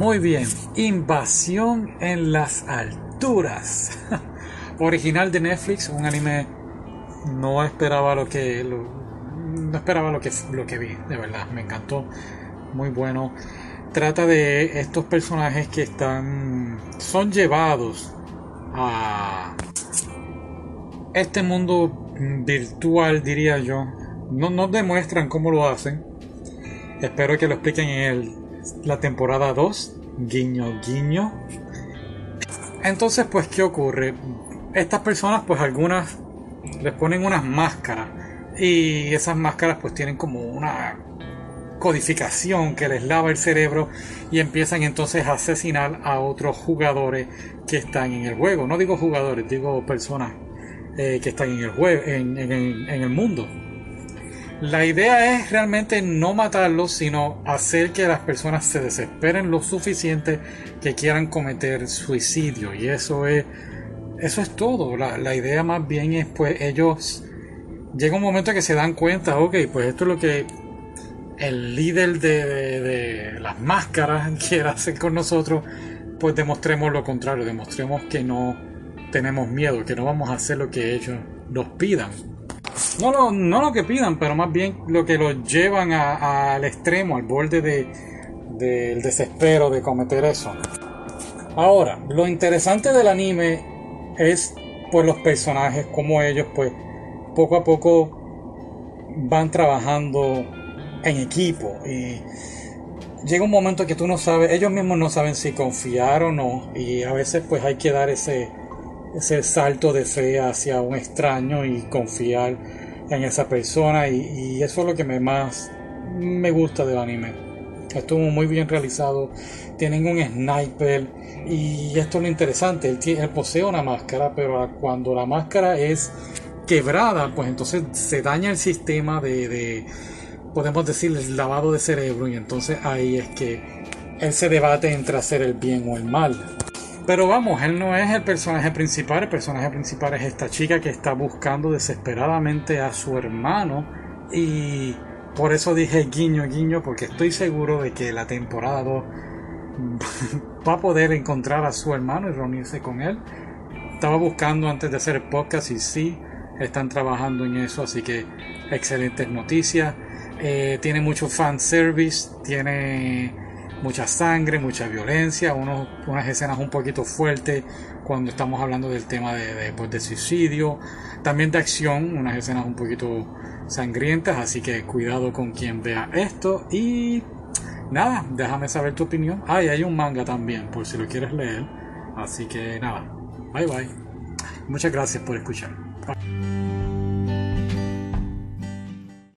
Muy bien, Invasión en las alturas. Original de Netflix, un anime no esperaba lo que no esperaba lo que lo que vi, de verdad, me encantó. Muy bueno. Trata de estos personajes que están son llevados a este mundo virtual, diría yo. No nos demuestran cómo lo hacen. Espero que lo expliquen en el la temporada 2, guiño, guiño. Entonces, pues, ¿qué ocurre? Estas personas, pues algunas les ponen unas máscaras y esas máscaras pues tienen como una codificación que les lava el cerebro y empiezan entonces a asesinar a otros jugadores que están en el juego. No digo jugadores, digo personas eh, que están en el juego, en el mundo. La idea es realmente no matarlos, sino hacer que las personas se desesperen lo suficiente que quieran cometer suicidio. Y eso es, eso es todo. La, idea más bien es pues ellos llega un momento que se dan cuenta, ok, pues esto es lo que el líder de, de, las máscaras quiere hacer con nosotros, pues demostremos lo contrario, demostremos que no tenemos miedo, que no vamos a hacer lo que ellos nos pidan. No lo, no lo que pidan, pero más bien lo que los llevan al extremo, al borde del desespero de cometer eso. Ahora, lo interesante del anime es pues los personajes, como ellos pues poco a poco van trabajando en equipo y llega un momento que tú no sabes, ellos mismos no saben si confiar o no y a veces pues hay que dar ese, ese salto de fe hacia un extraño y confiar en esa persona y, eso es lo que me más me gusta del anime. Estuvo muy bien realizado, tienen un sniper y esto es lo interesante, él, posee una máscara, pero cuando la máscara es quebrada, pues entonces se daña el sistema de, de podemos decir, el lavado de cerebro y entonces ahí es que él se debate entre hacer el bien o el mal. Pero vamos, él no es el personaje principal, el personaje principal es esta chica que está buscando desesperadamente a su hermano y por eso dije guiño guiño porque estoy seguro de que la temporada 2 va a poder encontrar a su hermano y reunirse con él. Estaba buscando antes de hacer el podcast y sí, están trabajando en eso, así que excelentes noticias. Eh, tiene mucho fan service, tiene mucha sangre, mucha violencia, unos, unas escenas un poquito fuertes cuando estamos hablando del tema de, pues, de, suicidio, también de acción, unas escenas un poquito sangrientas, así que cuidado con quien vea esto y nada, déjame saber tu opinión. Ah, y hay un manga también, por si lo quieres leer, así que nada, bye bye. Muchas gracias por escuchar.